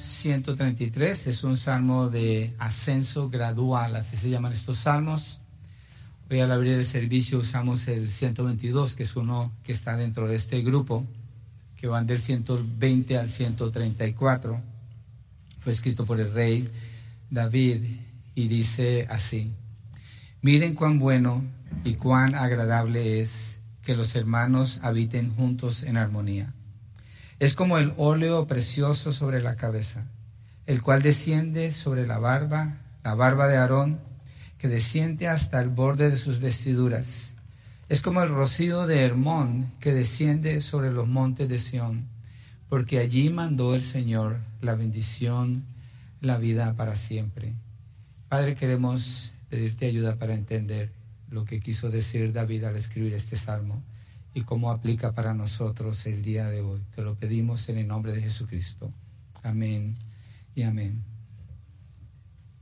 133 es un salmo de ascenso gradual, así se llaman estos salmos. Hoy al abrir el servicio usamos el 122, que es uno que está dentro de este grupo, que van del 120 al 134. Fue escrito por el rey David y dice así, miren cuán bueno y cuán agradable es que los hermanos habiten juntos en armonía. Es como el óleo precioso sobre la cabeza, el cual desciende sobre la barba, la barba de Aarón, que desciende hasta el borde de sus vestiduras. Es como el rocío de Hermón que desciende sobre los montes de Sión, porque allí mandó el Señor la bendición, la vida para siempre. Padre, queremos pedirte ayuda para entender lo que quiso decir David al escribir este salmo y cómo aplica para nosotros el día de hoy. Te lo pedimos en el nombre de Jesucristo. Amén y amén.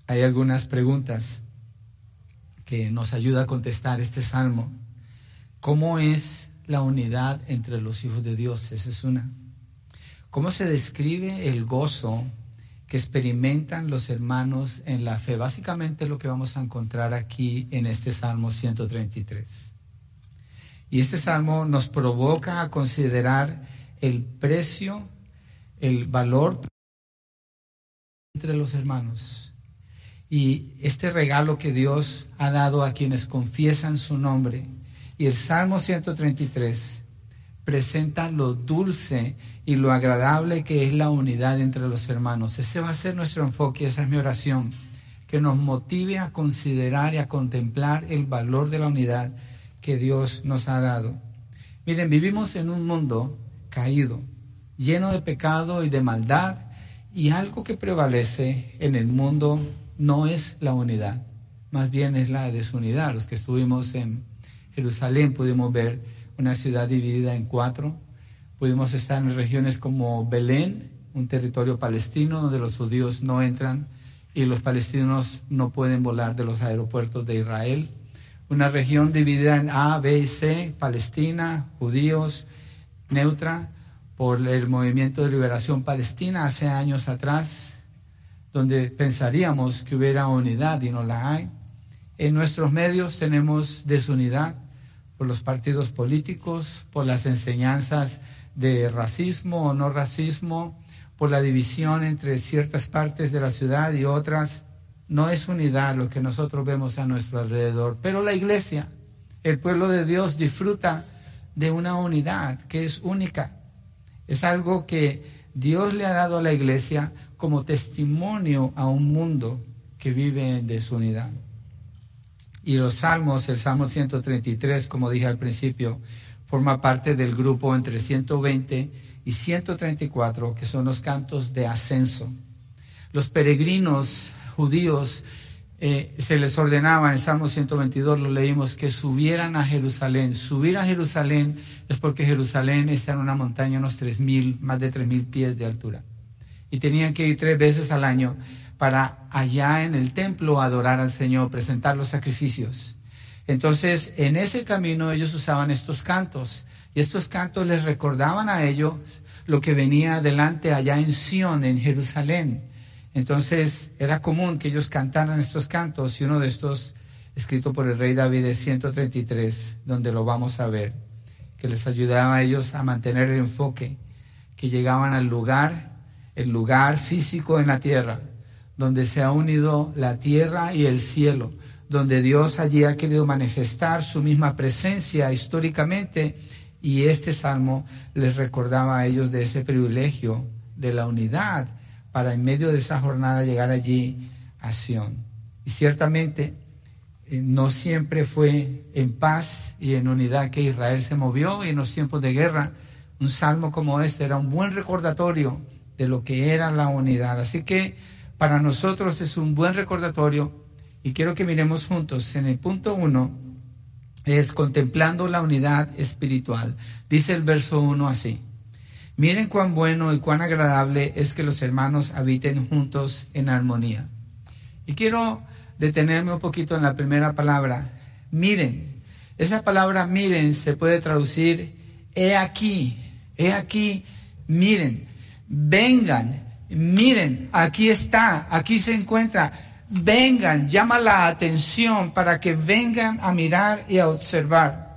Hay algunas preguntas que nos ayuda a contestar este salmo. ¿Cómo es la unidad entre los hijos de Dios? Esa es una. ¿Cómo se describe el gozo que experimentan los hermanos en la fe? Básicamente lo que vamos a encontrar aquí en este Salmo 133. Y este salmo nos provoca a considerar el precio, el valor entre los hermanos. Y este regalo que Dios ha dado a quienes confiesan su nombre. Y el Salmo 133 presenta lo dulce y lo agradable que es la unidad entre los hermanos. Ese va a ser nuestro enfoque, esa es mi oración, que nos motive a considerar y a contemplar el valor de la unidad que Dios nos ha dado. Miren, vivimos en un mundo caído, lleno de pecado y de maldad, y algo que prevalece en el mundo no es la unidad, más bien es la desunidad. Los que estuvimos en Jerusalén pudimos ver una ciudad dividida en cuatro, pudimos estar en regiones como Belén, un territorio palestino donde los judíos no entran y los palestinos no pueden volar de los aeropuertos de Israel una región dividida en A, B y C, Palestina, judíos, neutra, por el movimiento de liberación palestina hace años atrás, donde pensaríamos que hubiera unidad y no la hay. En nuestros medios tenemos desunidad por los partidos políticos, por las enseñanzas de racismo o no racismo, por la división entre ciertas partes de la ciudad y otras no es unidad lo que nosotros vemos a nuestro alrededor, pero la iglesia, el pueblo de Dios disfruta de una unidad que es única. Es algo que Dios le ha dado a la iglesia como testimonio a un mundo que vive en desunidad. Y los salmos, el Salmo 133, como dije al principio, forma parte del grupo entre 120 y 134, que son los cantos de ascenso. Los peregrinos judíos eh, se les ordenaba, en Salmo 122 lo leímos, que subieran a Jerusalén. Subir a Jerusalén es porque Jerusalén está en una montaña unos tres mil, más de tres mil pies de altura. Y tenían que ir tres veces al año para allá en el templo adorar al Señor, presentar los sacrificios. Entonces, en ese camino ellos usaban estos cantos. Y estos cantos les recordaban a ellos lo que venía adelante allá en Sión, en Jerusalén. Entonces era común que ellos cantaran estos cantos y uno de estos, escrito por el rey David, es 133, donde lo vamos a ver, que les ayudaba a ellos a mantener el enfoque, que llegaban al lugar, el lugar físico en la tierra, donde se ha unido la tierra y el cielo, donde Dios allí ha querido manifestar su misma presencia históricamente y este salmo les recordaba a ellos de ese privilegio, de la unidad para en medio de esa jornada llegar allí a Sion. Y ciertamente eh, no siempre fue en paz y en unidad que Israel se movió y en los tiempos de guerra un salmo como este era un buen recordatorio de lo que era la unidad. Así que para nosotros es un buen recordatorio y quiero que miremos juntos en el punto uno es contemplando la unidad espiritual. Dice el verso uno así. Miren cuán bueno y cuán agradable es que los hermanos habiten juntos en armonía. Y quiero detenerme un poquito en la primera palabra. Miren. Esa palabra miren se puede traducir he aquí, he aquí, miren, vengan, miren, aquí está, aquí se encuentra. Vengan, llama la atención para que vengan a mirar y a observar.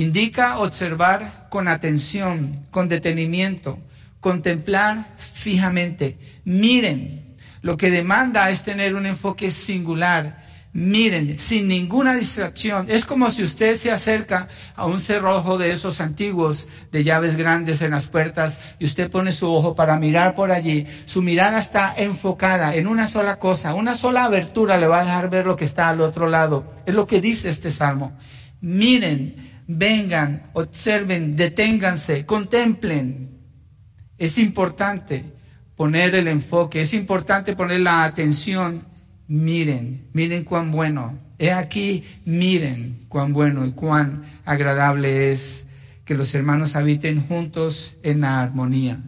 Indica observar con atención, con detenimiento, contemplar fijamente. Miren, lo que demanda es tener un enfoque singular miren, sin ninguna distracción. Es como si usted se acerca a un cerrojo de esos antiguos, de llaves grandes en las puertas, y usted pone su ojo para mirar por allí. Su mirada está enfocada en una sola cosa, una sola abertura le va a dejar ver lo que está al otro lado. Es lo que dice este salmo. Miren, vengan, observen, deténganse, contemplen. Es importante poner el enfoque, es importante poner la atención miren, miren cuán bueno. He aquí, miren cuán bueno y cuán agradable es que los hermanos habiten juntos en la armonía.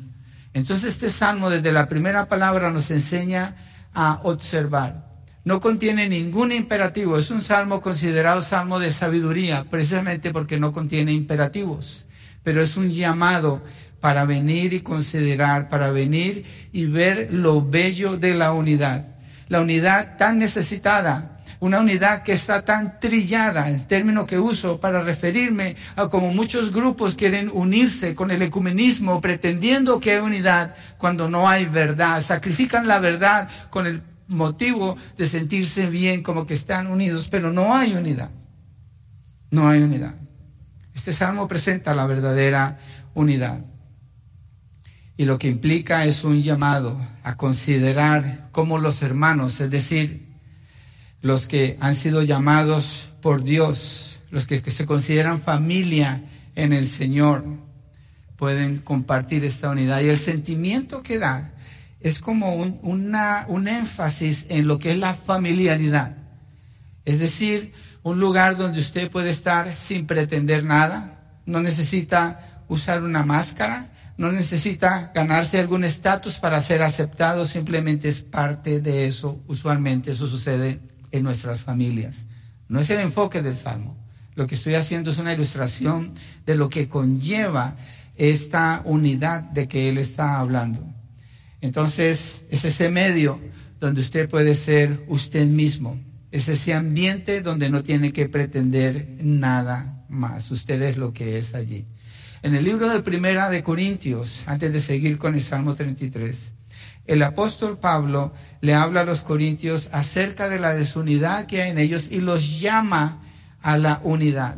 Entonces este salmo desde la primera palabra nos enseña a observar. No contiene ningún imperativo, es un salmo considerado salmo de sabiduría, precisamente porque no contiene imperativos, pero es un llamado para venir y considerar, para venir y ver lo bello de la unidad. La unidad tan necesitada, una unidad que está tan trillada, el término que uso para referirme a como muchos grupos quieren unirse con el ecumenismo pretendiendo que hay unidad cuando no hay verdad, sacrifican la verdad con el motivo de sentirse bien como que están unidos, pero no hay unidad, no hay unidad. Este salmo presenta la verdadera unidad y lo que implica es un llamado a considerar como los hermanos, es decir, los que han sido llamados por Dios, los que, se consideran familia en el Señor, pueden compartir esta unidad. Y el sentimiento que da es como un, un énfasis en lo que es la familiaridad. Es decir, un lugar donde usted puede estar sin pretender nada, no necesita usar una máscara, no necesita ganarse algún estatus para ser aceptado, simplemente es parte de eso. Usualmente eso sucede en nuestras familias. No es el enfoque del Salmo. Lo que estoy haciendo es una ilustración de lo que conlleva esta unidad de que Él está hablando. Entonces, es ese medio donde usted puede ser usted mismo. Es ese ambiente donde no tiene que pretender nada más. Usted es lo que es allí. En el libro de Primera de Corintios, antes de seguir con el Salmo 33, el apóstol Pablo le habla a los corintios acerca de la desunidad que hay en ellos y los llama a la unidad.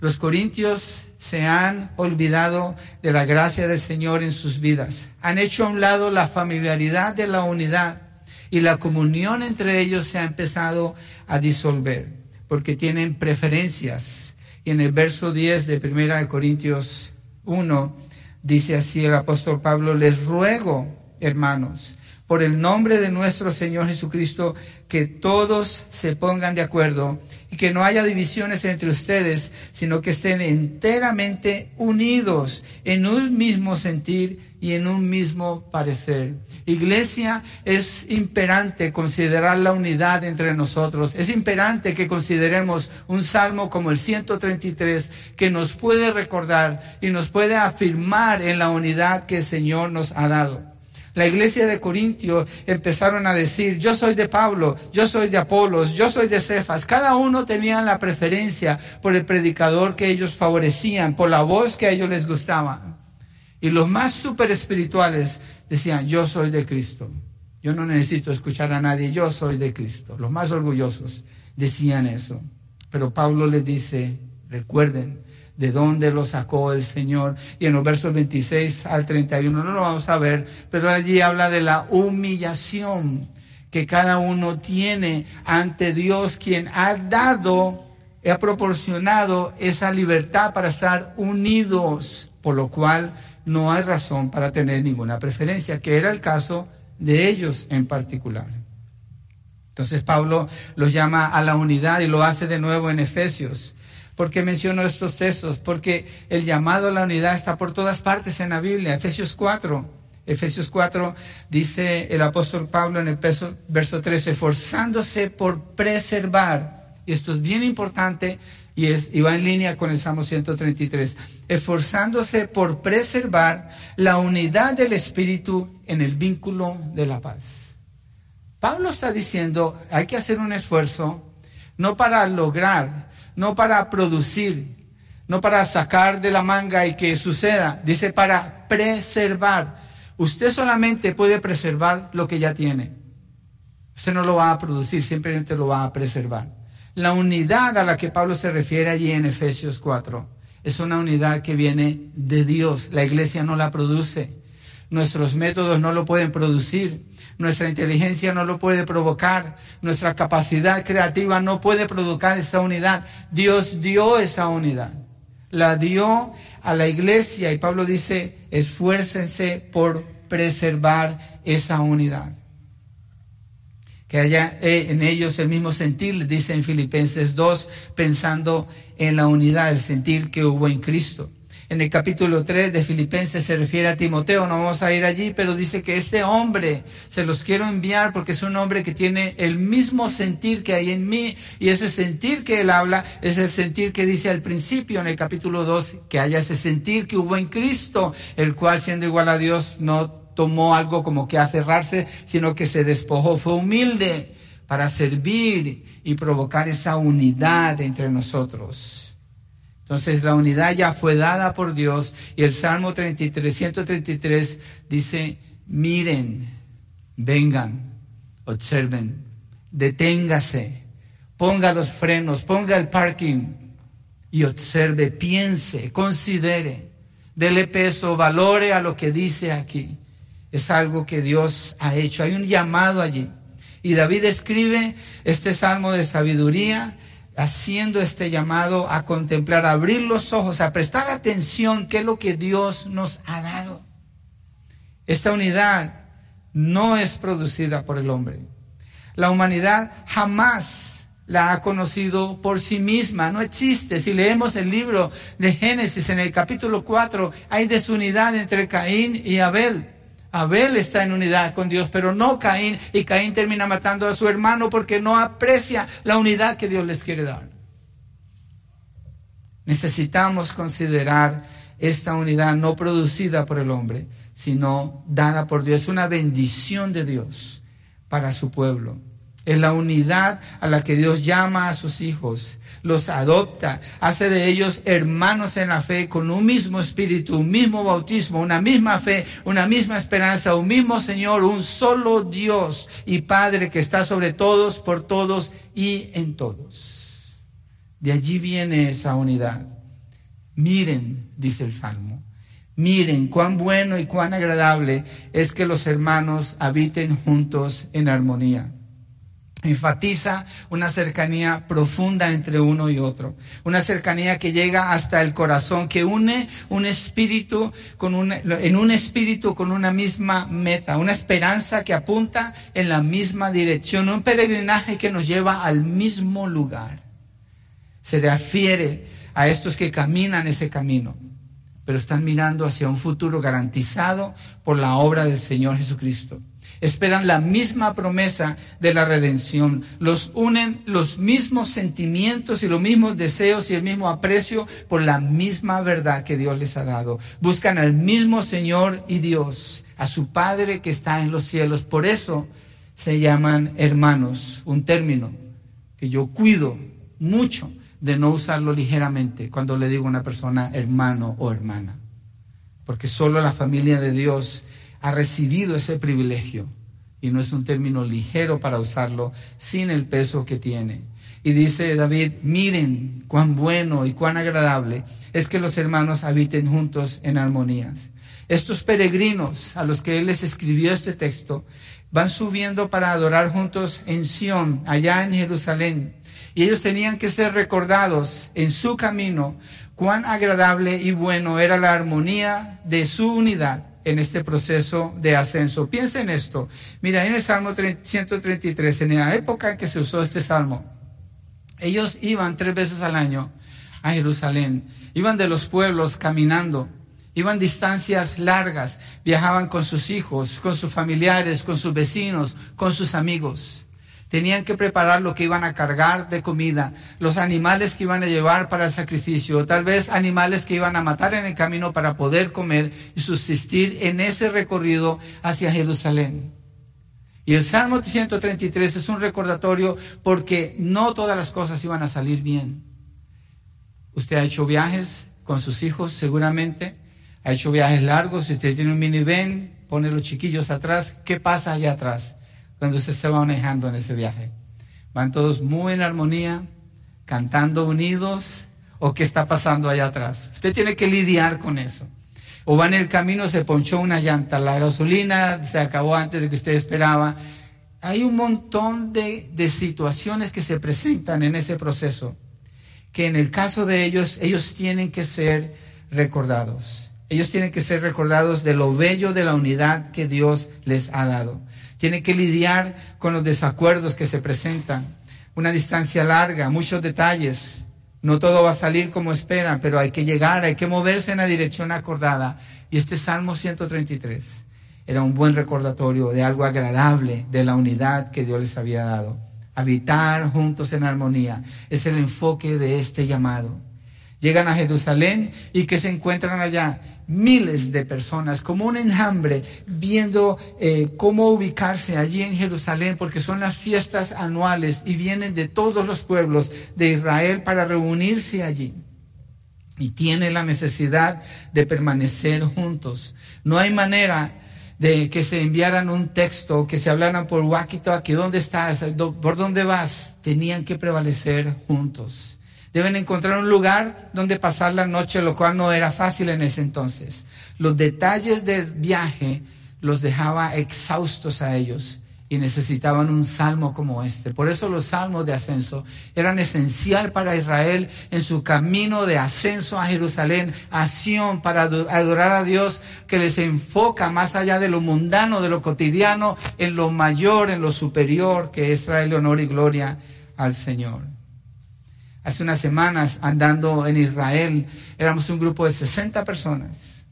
Los corintios se han olvidado de la gracia del Señor en sus vidas. Han hecho a un lado la familiaridad de la unidad y la comunión entre ellos se ha empezado a disolver porque tienen preferencias. Y en el verso 10 de Primera de Corintios 1, dice así el apóstol Pablo, les ruego, hermanos, por el nombre de nuestro Señor Jesucristo, que todos se pongan de acuerdo y que no haya divisiones entre ustedes, sino que estén enteramente unidos en un mismo sentir y en un mismo parecer. Iglesia, es imperante considerar la unidad entre nosotros. Es imperante que consideremos un salmo como el 133 que nos puede recordar y nos puede afirmar en la unidad que el Señor nos ha dado. La iglesia de Corintio empezaron a decir, yo soy de Pablo, yo soy de Apolos, yo soy de Cefas. Cada uno tenía la preferencia por el predicador que ellos favorecían, por la voz que a ellos les gustaba. Y los más super espirituales decían, yo soy de Cristo. Yo no necesito escuchar a nadie, yo soy de Cristo. Los más orgullosos decían eso. Pero Pablo les dice, recuerden de dónde lo sacó el Señor. Y en los versos 26 al 31 no lo vamos a ver, pero allí habla de la humillación que cada uno tiene ante Dios, quien ha dado, ha proporcionado esa libertad para estar unidos, por lo cual no hay razón para tener ninguna preferencia, que era el caso de ellos en particular. Entonces Pablo los llama a la unidad y lo hace de nuevo en Efesios. ¿Por qué menciono estos textos? Porque el llamado a la unidad está por todas partes en la Biblia. Efesios 4. Efesios 4 dice el apóstol Pablo en el verso 13, esforzándose por preservar, y esto es bien importante, y, es, y va en línea con el Salmo 133, esforzándose por preservar la unidad del Espíritu en el vínculo de la paz. Pablo está diciendo, hay que hacer un esfuerzo, no para lograr, no para producir, no para sacar de la manga y que suceda, dice para preservar. Usted solamente puede preservar lo que ya tiene. Usted no lo va a producir, simplemente lo va a preservar. La unidad a la que Pablo se refiere allí en Efesios 4 es una unidad que viene de Dios. La iglesia no la produce. Nuestros métodos no lo pueden producir. Nuestra inteligencia no lo puede provocar. Nuestra capacidad creativa no puede provocar esa unidad. Dios dio esa unidad. La dio a la iglesia y Pablo dice, esfuércense por preservar esa unidad que haya eh, en ellos el mismo sentir, dice en Filipenses 2, pensando en la unidad, el sentir que hubo en Cristo. En el capítulo 3 de Filipenses se refiere a Timoteo, no vamos a ir allí, pero dice que este hombre se los quiero enviar porque es un hombre que tiene el mismo sentir que hay en mí y ese sentir que él habla es el sentir que dice al principio en el capítulo 2, que haya ese sentir que hubo en Cristo, el cual siendo igual a Dios no tomó algo como que a cerrarse, sino que se despojó, fue humilde para servir y provocar esa unidad entre nosotros. Entonces la unidad ya fue dada por Dios y el Salmo 33, 133 dice, miren, vengan, observen, deténgase, ponga los frenos, ponga el parking y observe, piense, considere, dele peso, valore a lo que dice aquí es algo que Dios ha hecho. Hay un llamado allí. Y David escribe este salmo de sabiduría haciendo este llamado a contemplar, a abrir los ojos, a prestar atención qué es lo que Dios nos ha dado. Esta unidad no es producida por el hombre. La humanidad jamás la ha conocido por sí misma, no existe. Si leemos el libro de Génesis en el capítulo 4, hay desunidad entre Caín y Abel. Abel está en unidad con Dios, pero no Caín. Y Caín termina matando a su hermano porque no aprecia la unidad que Dios les quiere dar. Necesitamos considerar esta unidad no producida por el hombre, sino dada por Dios. Es una bendición de Dios para su pueblo. Es la unidad a la que Dios llama a sus hijos los adopta, hace de ellos hermanos en la fe con un mismo espíritu, un mismo bautismo, una misma fe, una misma esperanza, un mismo Señor, un solo Dios y Padre que está sobre todos, por todos y en todos. De allí viene esa unidad. Miren, dice el Salmo, miren cuán bueno y cuán agradable es que los hermanos habiten juntos en armonía enfatiza una cercanía profunda entre uno y otro, una cercanía que llega hasta el corazón, que une un espíritu con en un espíritu con una misma meta, una esperanza que apunta en la misma dirección, un peregrinaje que nos lleva al mismo lugar. Se refiere a estos que caminan ese camino, pero están mirando hacia un futuro garantizado por la obra del Señor Jesucristo esperan la misma promesa de la redención. Los unen los mismos sentimientos y los mismos deseos y el mismo aprecio por la misma verdad que Dios les ha dado. Buscan al mismo Señor y Dios, a su Padre que está en los cielos. Por eso se llaman hermanos, un término que yo cuido mucho de no usarlo ligeramente cuando le digo a una persona hermano o hermana. Porque solo la familia de Dios ha recibido ese privilegio. Y no es un término ligero para usarlo sin el peso que tiene. Y dice David, miren cuán bueno y cuán agradable es que los hermanos habiten juntos en armonías. Estos peregrinos a los que él les escribió este texto van subiendo para adorar juntos en Sión, allá en Jerusalén. Y ellos tenían que ser recordados en su camino cuán agradable y bueno era la armonía de su unidad en este proceso de ascenso. Piensa en esto. Mira, en el Salmo 133, en la época en que se usó este salmo, ellos iban tres veces al año a Jerusalén. Iban de los pueblos caminando. Iban distancias largas. Viajaban con sus hijos, con sus familiares, con sus vecinos, con sus amigos. Tenían que preparar lo que iban a cargar de comida, los animales que iban a llevar para el sacrificio, tal vez animales que iban a matar en el camino para poder comer y subsistir en ese recorrido hacia Jerusalén. Y el Salmo 133 es un recordatorio porque no todas las cosas iban a salir bien. Usted ha hecho viajes con sus hijos seguramente, ha hecho viajes largos, si usted tiene un minivan, pone los chiquillos atrás, ¿qué pasa allá atrás? Cuando se está manejando en ese viaje. Van todos muy en armonía, cantando unidos, o qué está pasando allá atrás. Usted tiene que lidiar con eso. O va en el camino, se ponchó una llanta, la gasolina se acabó antes de que usted esperaba. Hay un montón de, de situaciones que se presentan en ese proceso, que en el caso de ellos, ellos tienen que ser recordados. Ellos tienen que ser recordados de lo bello de la unidad que Dios les ha dado tiene que lidiar con los desacuerdos que se presentan. Una distancia larga, muchos detalles. No todo va a salir como esperan, pero hay que llegar, hay que moverse en la dirección acordada. Y este Salmo 133 era un buen recordatorio de algo agradable, de la unidad que Dios les había dado. Habitar juntos en armonía es el enfoque de este llamado. Llegan a Jerusalén y que se encuentran allá miles de personas, como un enjambre, viendo eh, cómo ubicarse allí en Jerusalén, porque son las fiestas anuales y vienen de todos los pueblos de Israel para reunirse allí. Y tienen la necesidad de permanecer juntos. No hay manera de que se enviaran un texto, que se hablaran por aquí, ¿dónde estás? ¿Por dónde vas? Tenían que prevalecer juntos. Deben encontrar un lugar donde pasar la noche, lo cual no era fácil en ese entonces. Los detalles del viaje los dejaba exhaustos a ellos y necesitaban un salmo como este. Por eso los salmos de ascenso eran esencial para Israel en su camino de ascenso a Jerusalén, acción para adorar a Dios que les enfoca más allá de lo mundano, de lo cotidiano, en lo mayor, en lo superior, que es traerle honor y gloria al Señor hace unas semanas andando en Israel, éramos un grupo de 60 personas.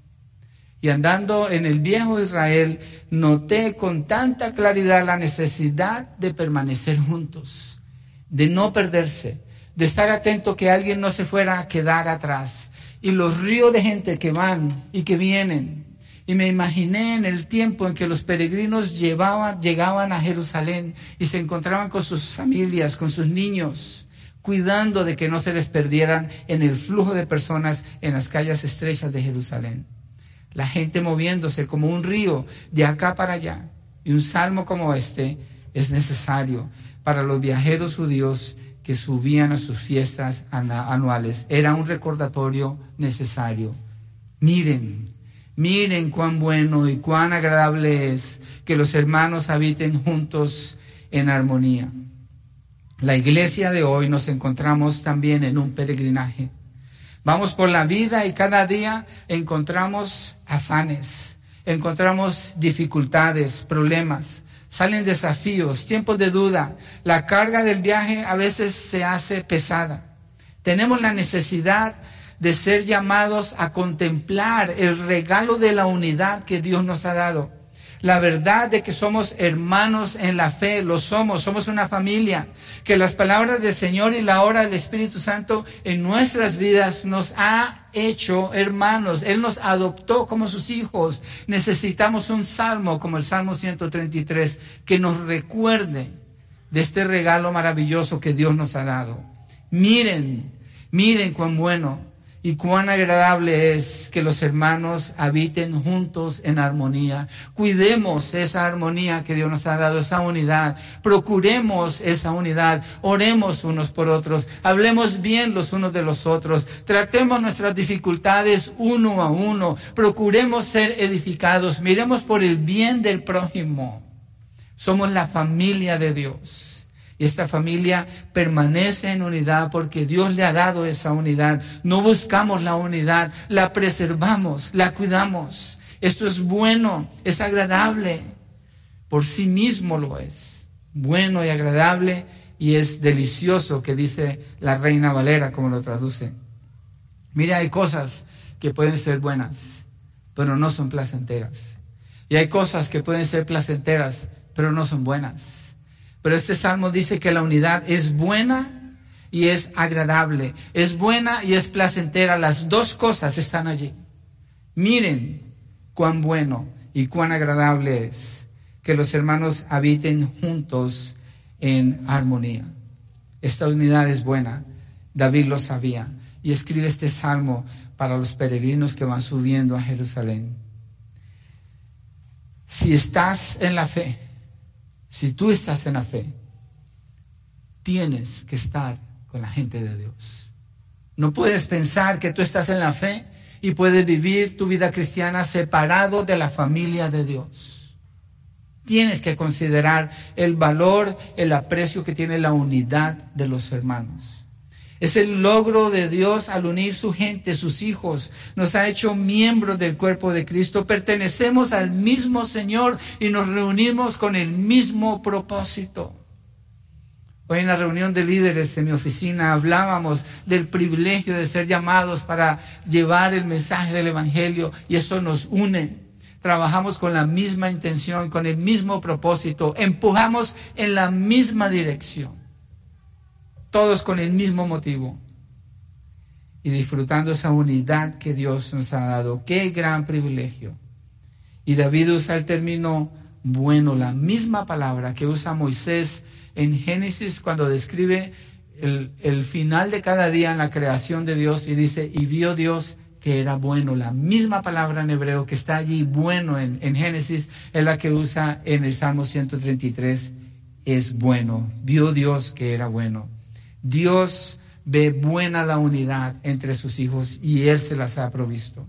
Y andando en el viejo Israel, noté con tanta claridad la necesidad de permanecer juntos, de no perderse, de estar atento que alguien no se fuera a quedar atrás. Y los ríos de gente que van y que vienen. Y me imaginé en el tiempo en que los peregrinos llegaban a Jerusalén y se encontraban con sus familias, con sus niños cuidando de que no se les perdieran en el flujo de personas en las calles estrechas de Jerusalén. La gente moviéndose como un río de acá para allá. Y un salmo como este es necesario para los viajeros judíos que subían a sus fiestas anuales. Era un recordatorio necesario. Miren, miren cuán bueno y cuán agradable es que los hermanos habiten juntos en armonía. La iglesia de hoy nos encontramos también en un peregrinaje. Vamos por la vida y cada día encontramos afanes, encontramos dificultades, problemas, salen desafíos, tiempos de duda. La carga del viaje a veces se hace pesada. Tenemos la necesidad de ser llamados a contemplar el regalo de la unidad que Dios nos ha dado la verdad de que somos hermanos en la fe, lo somos, somos una familia, que las palabras del Señor y la obra del Espíritu Santo en nuestras vidas nos ha hecho hermanos, Él nos adoptó como sus hijos. Necesitamos un salmo como el Salmo 133 que nos recuerde de este regalo maravilloso que Dios nos ha dado. Miren, miren cuán bueno y cuán agradable es que los hermanos habiten juntos en armonía. Cuidemos esa armonía que Dios nos ha dado, esa unidad. Procuremos esa unidad. Oremos unos por otros. Hablemos bien los unos de los otros. Tratemos nuestras dificultades uno a uno. Procuremos ser edificados. Miremos por el bien del prójimo. Somos la familia de Dios. Y esta familia permanece en unidad porque Dios le ha dado esa unidad. No buscamos la unidad, la preservamos, la cuidamos. Esto es bueno, es agradable. Por sí mismo lo es. Bueno y agradable y es delicioso, que dice la reina Valera, como lo traduce. Mire, hay cosas que pueden ser buenas, pero no son placenteras. Y hay cosas que pueden ser placenteras, pero no son buenas. Pero este salmo dice que la unidad es buena y es agradable. Es buena y es placentera. Las dos cosas están allí. Miren cuán bueno y cuán agradable es que los hermanos habiten juntos en armonía. Esta unidad es buena. David lo sabía y escribe este salmo para los peregrinos que van subiendo a Jerusalén. Si estás en la fe, si tú estás en la fe, tienes que estar con la gente de Dios. No puedes pensar que tú estás en la fe y puedes vivir tu vida cristiana separado de la familia de Dios. Tienes que considerar el valor, el aprecio que tiene la unidad de los hermanos. Es el logro de Dios al unir su gente, sus hijos. Nos ha hecho miembros del cuerpo de Cristo. Pertenecemos al mismo Señor y nos reunimos con el mismo propósito. Hoy en la reunión de líderes en mi oficina hablábamos del privilegio de ser llamados para llevar el mensaje del Evangelio y eso nos une. Trabajamos con la misma intención, con el mismo propósito, empujamos en la misma dirección todos con el mismo motivo y disfrutando esa unidad que Dios nos ha dado. Qué gran privilegio. Y David usa el término bueno, la misma palabra que usa Moisés en Génesis cuando describe el, final de cada día en la creación de Dios y dice, y vio Dios que era bueno. La misma palabra en hebreo que está allí, bueno en, en Génesis, es la que usa en el Salmo 133, es bueno. Vio Dios que era bueno. Dios ve buena la unidad entre sus hijos y Él se las ha provisto.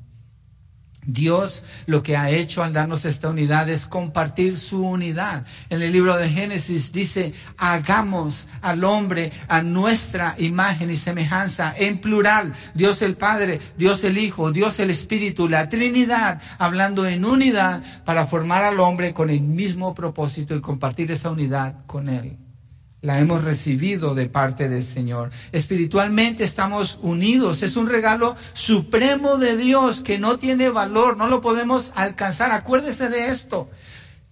Dios lo que ha hecho al darnos esta unidad es compartir su unidad. En el libro de Génesis dice, hagamos al hombre a nuestra imagen y semejanza, en plural, Dios el Padre, Dios el Hijo, Dios el Espíritu, la Trinidad, hablando en unidad para formar al hombre con el mismo propósito y compartir esa unidad con Él la hemos recibido de parte del Señor. Espiritualmente estamos unidos. Es un regalo supremo de Dios que no tiene valor, no lo podemos alcanzar. Acuérdese de esto.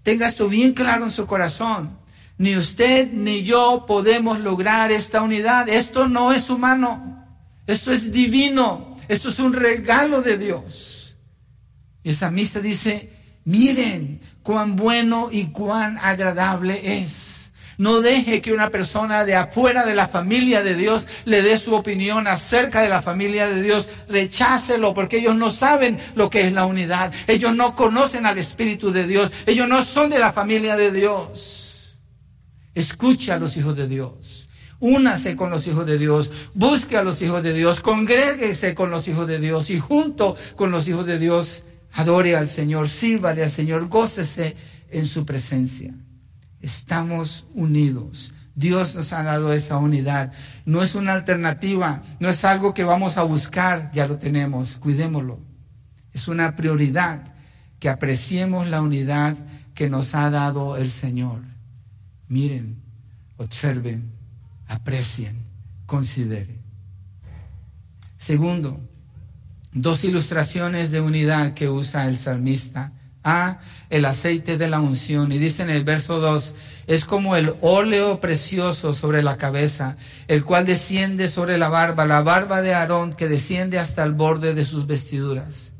Tenga esto bien claro en su corazón. Ni usted ni yo podemos lograr esta unidad. Esto no es humano. Esto es divino. Esto es un regalo de Dios. Y esa misa dice, miren cuán bueno y cuán agradable es no deje que una persona de afuera de la familia de Dios le dé su opinión acerca de la familia de Dios. Rechácelo porque ellos no saben lo que es la unidad. Ellos no conocen al Espíritu de Dios. Ellos no son de la familia de Dios. Escuche a los hijos de Dios. Únase con los hijos de Dios. Busque a los hijos de Dios. Congréguese con los hijos de Dios. Y junto con los hijos de Dios, adore al Señor. Sírvale al Señor. Gócese en su presencia estamos unidos. Dios nos ha dado esa unidad. No es una alternativa, no es algo que vamos a buscar, ya lo tenemos, cuidémoslo. Es una prioridad que apreciemos la unidad que nos ha dado el Señor. Miren, observen, aprecien, consideren. Segundo, dos ilustraciones de unidad que usa el salmista a el aceite de la unción. Y dice en el verso 2, es como el óleo precioso sobre la cabeza, el cual desciende sobre la barba, la barba de Aarón que desciende hasta el borde de sus vestiduras.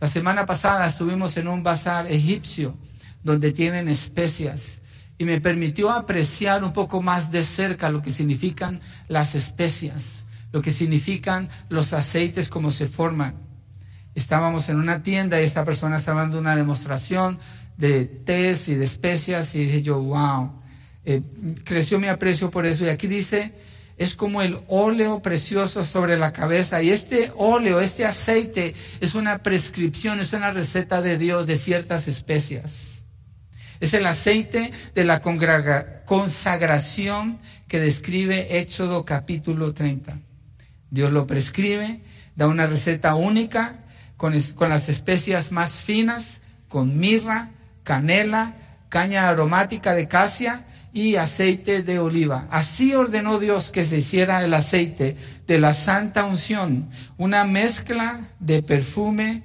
La semana pasada estuvimos en un bazar egipcio donde tienen especias y me permitió apreciar un poco más de cerca lo que significan las especias, lo que significan los aceites, cómo se forman estábamos en una tienda y esta persona estaba dando una demostración de tés y de especias y dije yo, wow, eh, creció mi aprecio por eso. Y aquí dice, es como el óleo precioso sobre la cabeza. Y este óleo, este aceite, es una prescripción, es una receta de Dios de ciertas especias. Es el aceite de la consagración que describe Éxodo capítulo 30. Dios lo prescribe, da una receta única con, las especias más finas, con mirra, canela, caña aromática de casia y aceite de oliva. Así ordenó Dios que se hiciera el aceite de la santa unción, una mezcla de perfume,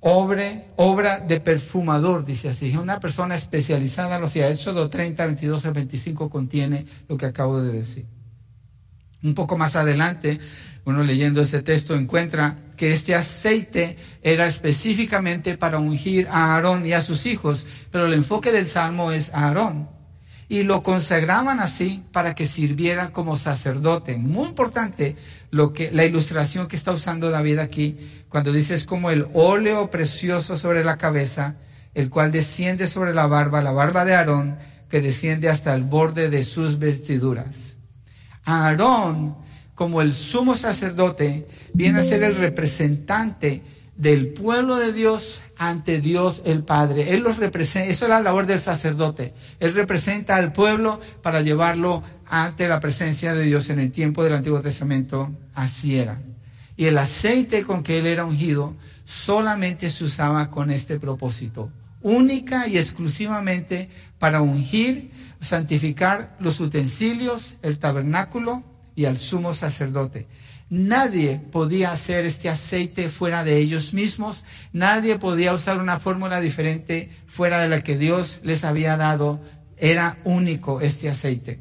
obra de perfumador, dice así. Una persona especializada lo hacía. Éxodo 30, 22 al 25 contiene lo que acabo de decir. Un poco más adelante, uno leyendo este texto encuentra que este aceite era específicamente para ungir a Aarón y a sus hijos, pero el enfoque del salmo es a Aarón. Y lo consagraban así para que sirviera como sacerdote. Muy importante lo que, la ilustración que está usando David aquí, cuando dice es como el óleo precioso sobre la cabeza, el cual desciende sobre la barba, la barba de Aarón, que desciende hasta el borde de sus vestiduras. Aarón como el sumo sacerdote, viene a ser el representante del pueblo de Dios ante Dios el Padre. Él los representa, eso es la labor del sacerdote. Él representa al pueblo para llevarlo ante la presencia de Dios en el tiempo del Antiguo Testamento. Así era. Y el aceite con que él era ungido solamente se usaba con este propósito, única y exclusivamente para ungir, santificar los utensilios, el tabernáculo, y al sumo sacerdote. Nadie podía hacer este aceite fuera de ellos mismos, nadie podía usar una fórmula diferente fuera de la que Dios les había dado. Era único este aceite.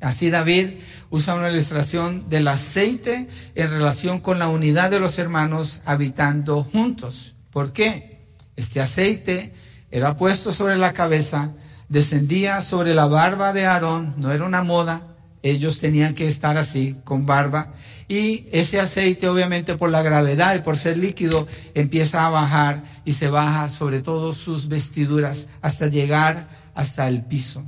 Así David usa una ilustración del aceite en relación con la unidad de los hermanos habitando juntos. ¿Por qué? Este aceite era puesto sobre la cabeza, descendía sobre la barba de Aarón, no era una moda, ellos tenían que estar así, con barba. Y ese aceite, obviamente, por la gravedad y por ser líquido, empieza a bajar y se baja sobre todo sus vestiduras hasta llegar hasta el piso.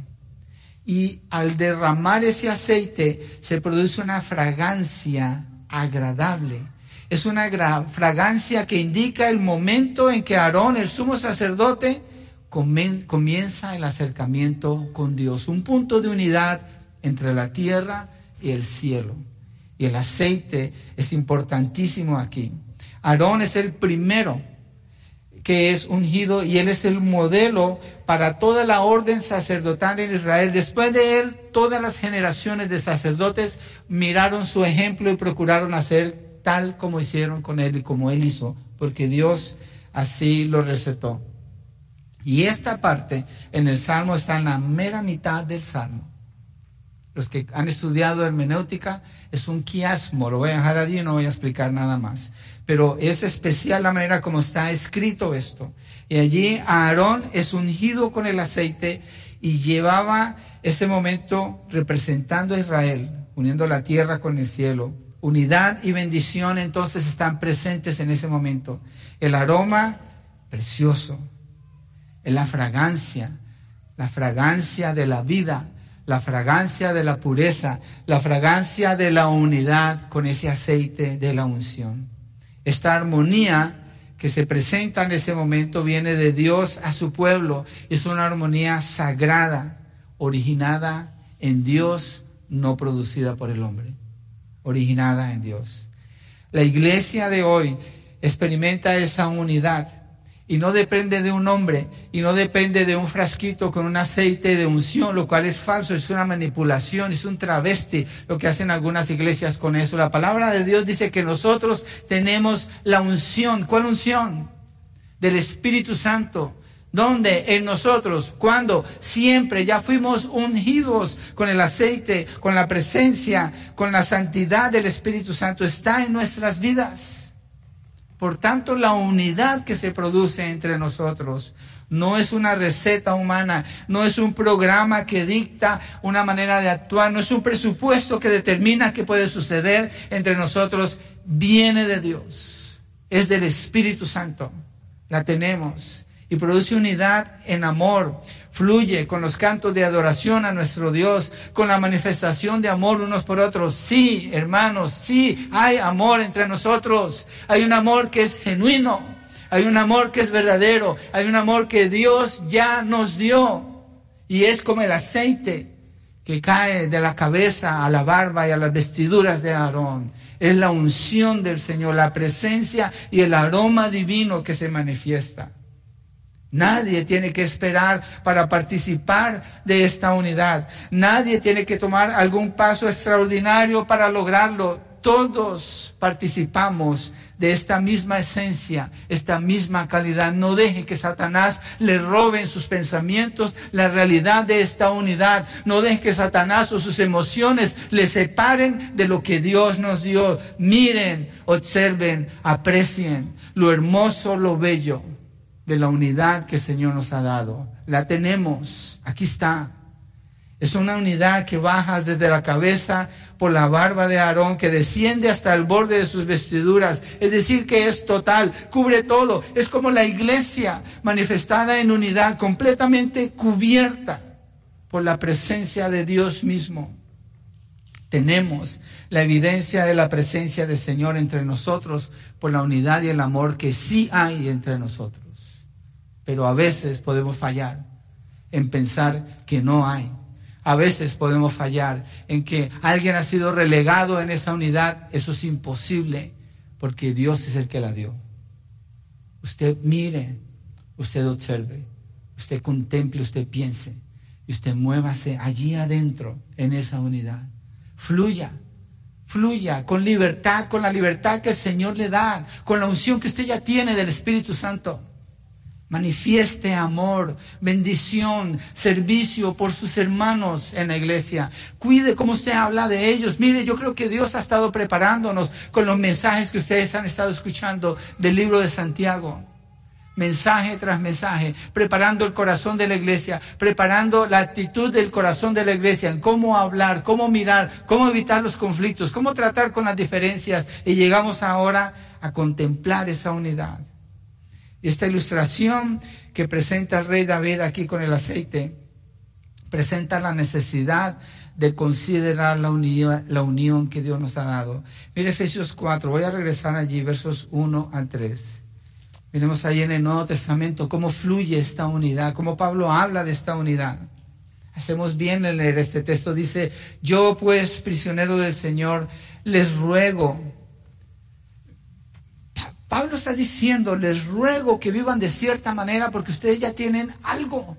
Y al derramar ese aceite se produce una fragancia agradable. Es una fragancia que indica el momento en que Aarón, el sumo sacerdote, comienza el acercamiento con Dios. Un punto de unidad entre la tierra y el cielo. Y el aceite es importantísimo aquí. Aarón es el primero que es ungido y él es el modelo para toda la orden sacerdotal en Israel. Después de él, todas las generaciones de sacerdotes miraron su ejemplo y procuraron hacer tal como hicieron con él y como él hizo, porque Dios así lo recetó. Y esta parte en el Salmo está en la mera mitad del Salmo los que han estudiado hermenéutica, es un quiasmo, lo voy a dejar allí no voy a explicar nada más. Pero es especial la manera como está escrito esto. Y allí Aarón es ungido con el aceite y llevaba ese momento representando a Israel, uniendo la tierra con el cielo. Unidad y bendición entonces están presentes en ese momento. El aroma precioso, la fragancia, la fragancia de la vida, la fragancia de la pureza, la fragancia de la unidad con ese aceite de la unción. Esta armonía que se presenta en ese momento viene de Dios a su pueblo. Es una armonía sagrada, originada en Dios, no producida por el hombre, originada en Dios. La iglesia de hoy experimenta esa unidad y no depende de un hombre y no depende de un frasquito con un aceite de unción, lo cual es falso, es una manipulación, es un travesti lo que hacen algunas iglesias con eso. La palabra de Dios dice que nosotros tenemos la unción. ¿Cuál unción? Del Espíritu Santo. ¿Dónde? En nosotros. ¿Cuándo? Siempre. Ya fuimos ungidos con el aceite, con la presencia, con la santidad del Espíritu Santo. Está en nuestras vidas. Por tanto, la unidad que se produce entre nosotros no es una receta humana, no es un programa que dicta una manera de actuar, no es un presupuesto que determina qué puede suceder entre nosotros, viene de Dios, es del Espíritu Santo, la tenemos y produce unidad en amor, fluye con los cantos de adoración a nuestro Dios, con la manifestación de amor unos por otros. Sí, hermanos, sí, hay amor entre nosotros. Hay un amor que es genuino, hay un amor que es verdadero, hay un amor que Dios ya nos dio. Y es como el aceite que cae de la cabeza a la barba y a las vestiduras de Aarón. Es la unción del Señor, la presencia y el aroma divino que se manifiesta. Nadie tiene que esperar para participar de esta unidad. Nadie tiene que tomar algún paso extraordinario para lograrlo. Todos participamos de esta misma esencia, esta misma calidad. No deje que Satanás le robe sus pensamientos la realidad de esta unidad. No deje que Satanás o sus emociones le separen de lo que Dios nos dio. Miren, observen, aprecien lo hermoso, lo bello de la unidad que el Señor nos ha dado. La tenemos, aquí está. Es una unidad que baja desde la cabeza por la barba de Aarón, que desciende hasta el borde de sus vestiduras. Es decir, que es total, cubre todo. Es como la iglesia manifestada en unidad, completamente cubierta por la presencia de Dios mismo. Tenemos la evidencia de la presencia del Señor entre nosotros por la unidad y el amor que sí hay entre nosotros. Pero a veces podemos fallar en pensar que no hay a veces podemos fallar en que alguien ha sido relegado en esa unidad. Eso es imposible porque Dios es el que la dio. Usted mire, usted observe, usted contemple, usted piense y usted muévase allí adentro en esa unidad. Fluya, fluya con libertad, con la libertad que el Señor le da, con la unción que usted ya tiene del Espíritu Santo. Manifieste amor, bendición, servicio por sus hermanos en la iglesia. Cuide cómo usted habla de ellos. Mire, yo creo que Dios ha estado preparándonos con los mensajes que ustedes han estado escuchando del libro de Santiago. Mensaje tras mensaje, preparando el corazón de la iglesia, preparando la actitud del corazón de la iglesia en cómo hablar, cómo mirar, cómo evitar los conflictos, cómo tratar con las diferencias. Y llegamos ahora a contemplar esa unidad esta ilustración que presenta el rey David aquí con el aceite presenta la necesidad de considerar la unión, la unión que Dios nos ha dado. Mire Efesios 4, voy a regresar allí, versos 1 al 3. Miremos ahí en el Nuevo Testamento cómo fluye esta unidad, cómo Pablo habla de esta unidad. Hacemos bien en leer este texto. Dice, yo pues, prisionero del Señor, les ruego Pablo está diciendo, les ruego que vivan de cierta manera porque ustedes ya tienen algo,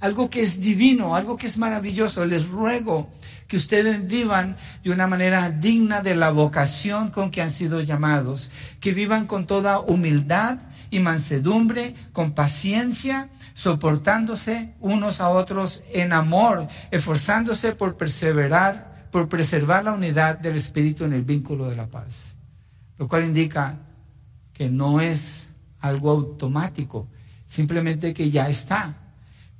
algo que es divino, algo que es maravilloso. Les ruego que ustedes vivan de una manera digna de la vocación con que han sido llamados, que vivan con toda humildad y mansedumbre, con paciencia, soportándose unos a otros en amor, esforzándose por perseverar, por preservar la unidad del Espíritu en el vínculo de la paz. Lo cual indica que no es algo automático, simplemente que ya está.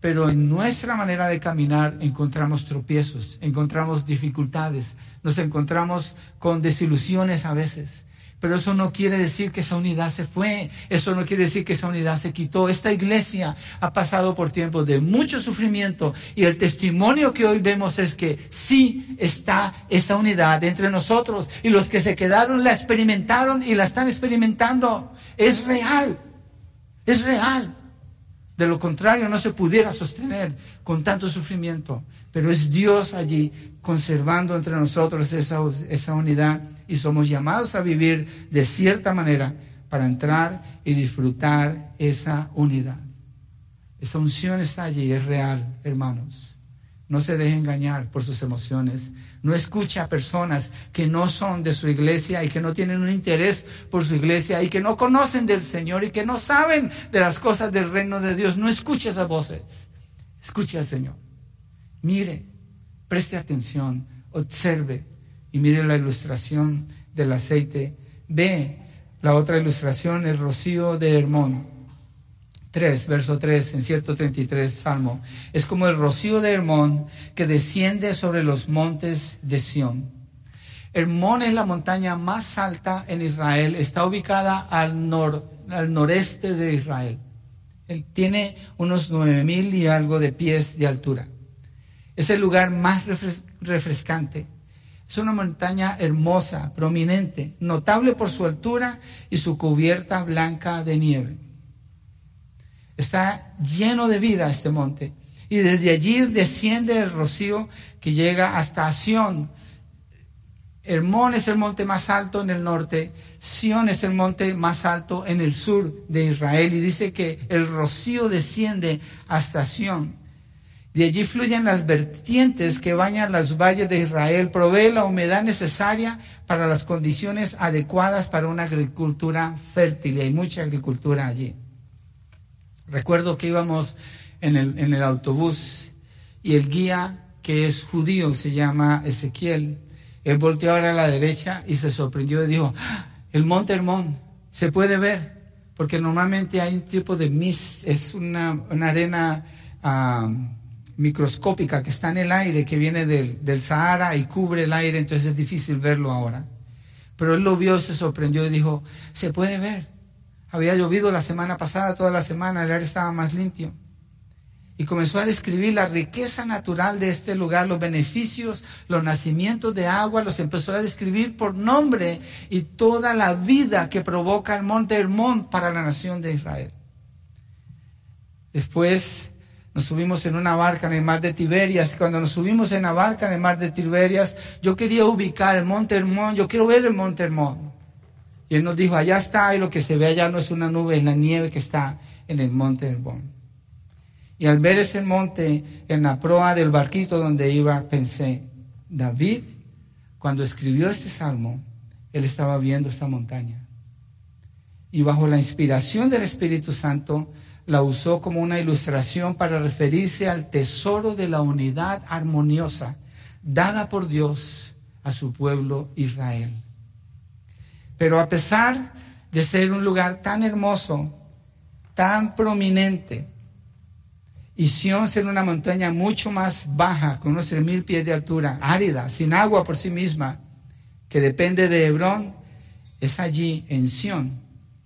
Pero en nuestra manera de caminar encontramos tropiezos, encontramos dificultades, nos encontramos con desilusiones a veces. Pero eso no quiere decir que esa unidad se fue, eso no quiere decir que esa unidad se quitó. Esta iglesia ha pasado por tiempos de mucho sufrimiento y el testimonio que hoy vemos es que sí está esa unidad entre nosotros y los que se quedaron la experimentaron y la están experimentando. Es real, es real. De lo contrario, no se pudiera sostener con tanto sufrimiento. Pero es Dios allí conservando entre nosotros esa, esa unidad y somos llamados a vivir de cierta manera para entrar y disfrutar esa unidad. Esa unción está allí, es real, hermanos. No se deje engañar por sus emociones. No escuche a personas que no son de su iglesia y que no tienen un interés por su iglesia y que no conocen del Señor y que no saben de las cosas del reino de Dios. No escuche esas voces. Escuche al Señor. Mire, preste atención, observe y mire la ilustración del aceite. Ve la otra ilustración, el rocío de Hermón. 3, verso 3, en cierto 33, Salmo. Es como el rocío de Hermón que desciende sobre los montes de Sión. Hermón es la montaña más alta en Israel, está ubicada al, nor, al noreste de Israel. Tiene unos nueve mil y algo de pies de altura. Es el lugar más refrescante es una montaña hermosa, prominente, notable por su altura y su cubierta blanca de nieve. Está lleno de vida este monte. Y desde allí desciende el rocío que llega hasta Sión. Hermón es el monte más alto en el norte, Sión es el monte más alto en el sur de Israel. Y dice que el rocío desciende hasta Sión. De allí fluyen las vertientes que bañan los valles de Israel. Provee la humedad necesaria para las condiciones adecuadas para una agricultura fértil. Hay mucha agricultura allí. Recuerdo que íbamos en el, en el autobús y el guía, que es judío, se llama Ezequiel, él volteó ahora a la derecha y se sorprendió y dijo, ¡Ah! el monte Hermón se puede ver, porque normalmente hay un tipo de mist, es una, arena ah, microscópica que está en el aire, que viene del, del Sahara y cubre el aire, entonces es difícil verlo ahora. Pero él lo vio, se sorprendió y dijo, se puede ver. Había llovido la semana pasada, toda la semana, el aire estaba más limpio. Y comenzó a describir la riqueza natural de este lugar, los beneficios, los nacimientos de agua, los empezó a describir por nombre y toda la vida que provoca el monte Hermón para la nación de Israel. Después nos subimos en una barca en el mar de Tiberias. Y cuando nos subimos en la barca en el mar de Tiberias, yo quería ubicar el monte Hermón, yo quiero ver el monte Hermón. Y él nos dijo, allá está, y lo que se ve allá no es una nube, es la nieve que está en el monte Hermón. Y al ver ese monte en la proa del barquito donde iba, pensé, David, cuando escribió este salmo, él estaba viendo esta montaña. Y bajo la inspiración del Espíritu Santo, la usó como una ilustración para referirse al tesoro de la unidad armoniosa dada por Dios a su pueblo Israel. Pero a pesar de ser un lugar tan hermoso, tan prominente, y Sion ser una montaña mucho más baja, con unos mil pies de altura, árida, sin agua por sí misma, que depende de Hebrón, es allí en Sion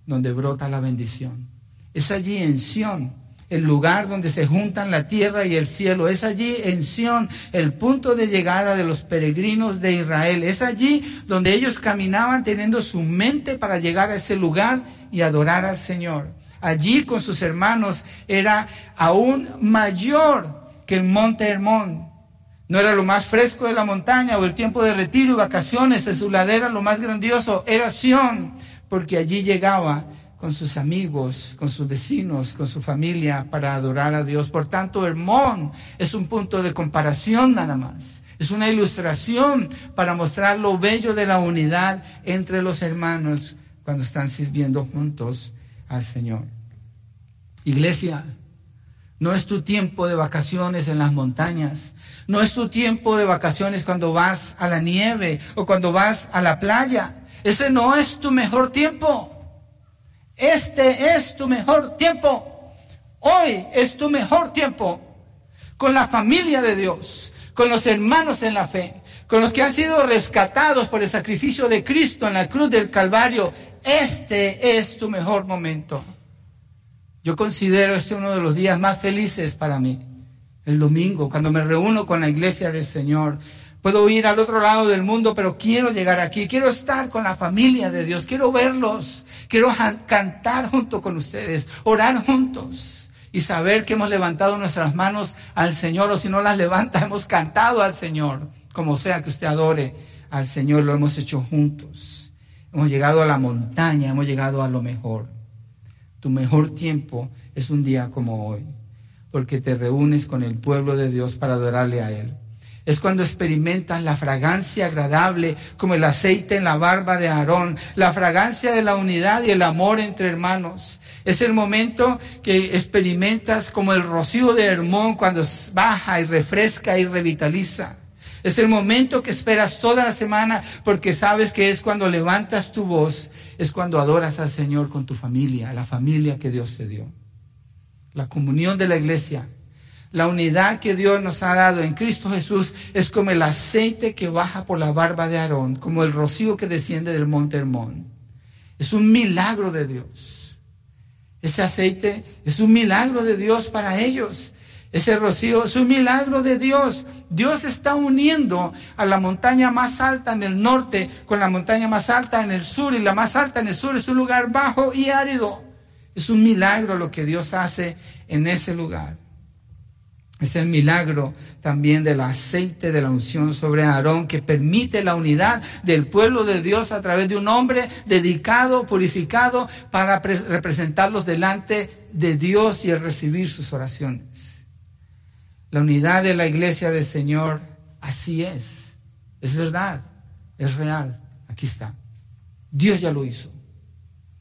donde brota la bendición. Es allí en Sion el lugar donde se juntan la tierra y el cielo. Es allí en Sión el punto de llegada de los peregrinos de Israel. Es allí donde ellos caminaban teniendo su mente para llegar a ese lugar y adorar al Señor. Allí con sus hermanos era aún mayor que el monte Hermón. No era lo más fresco de la montaña o el tiempo de retiro y vacaciones en su ladera, lo más grandioso. Era Sión, porque allí llegaba con sus amigos, con sus vecinos, con su familia para adorar a Dios. Por tanto, Hermón es un punto de comparación nada más. Es una ilustración para mostrar lo bello de la unidad entre los hermanos cuando están sirviendo juntos al Señor. Iglesia, no es tu tiempo de vacaciones en las montañas. No es tu tiempo de vacaciones cuando vas a la nieve o cuando vas a la playa. Ese no es tu mejor tiempo. Este es tu mejor tiempo. Hoy es tu mejor tiempo con la familia de Dios, con los hermanos en la fe, con los que han sido rescatados por el sacrificio de Cristo en la cruz del Calvario. Este es tu mejor momento. Yo considero este uno de los días más felices para mí, el domingo, cuando me reúno con la iglesia del Señor Puedo ir al otro lado del mundo, pero quiero llegar aquí. Quiero estar con la familia de Dios. Quiero verlos. Quiero cantar junto con ustedes. Orar juntos. Y saber que hemos levantado nuestras manos al Señor. O si no las levanta, hemos cantado al Señor. Como sea que usted adore al Señor, lo hemos hecho juntos. Hemos llegado a la montaña. Hemos llegado a lo mejor. Tu mejor tiempo es un día como hoy. Porque te reúnes con el pueblo de Dios para adorarle a Él es cuando experimentan la fragancia agradable como el aceite en la barba de Aarón, la fragancia de la unidad y el amor entre hermanos. Es el momento que experimentas como el rocío de Hermón cuando baja y refresca y revitaliza. Es el momento que esperas toda la semana porque sabes que es cuando levantas tu voz, es cuando adoras al Señor con tu familia, la familia que Dios te dio. La comunión de la iglesia la unidad que Dios nos ha dado en Cristo Jesús es como el aceite que baja por la barba de Aarón, como el rocío que desciende del monte Hermón. Es un milagro de Dios. Ese aceite es un milagro de Dios para ellos. Ese rocío es un milagro de Dios. Dios está uniendo a la montaña más alta en el norte con la montaña más alta en el sur y la más alta en el sur es un lugar bajo y árido. Es un milagro lo que Dios hace en ese lugar. Es el milagro también del aceite de la unción sobre Aarón que permite la unidad del pueblo de Dios a través de un hombre dedicado, purificado, para representarlos delante de Dios y recibir sus oraciones. La unidad de la iglesia del Señor, así es. Es verdad, es real. Aquí está. Dios ya lo hizo.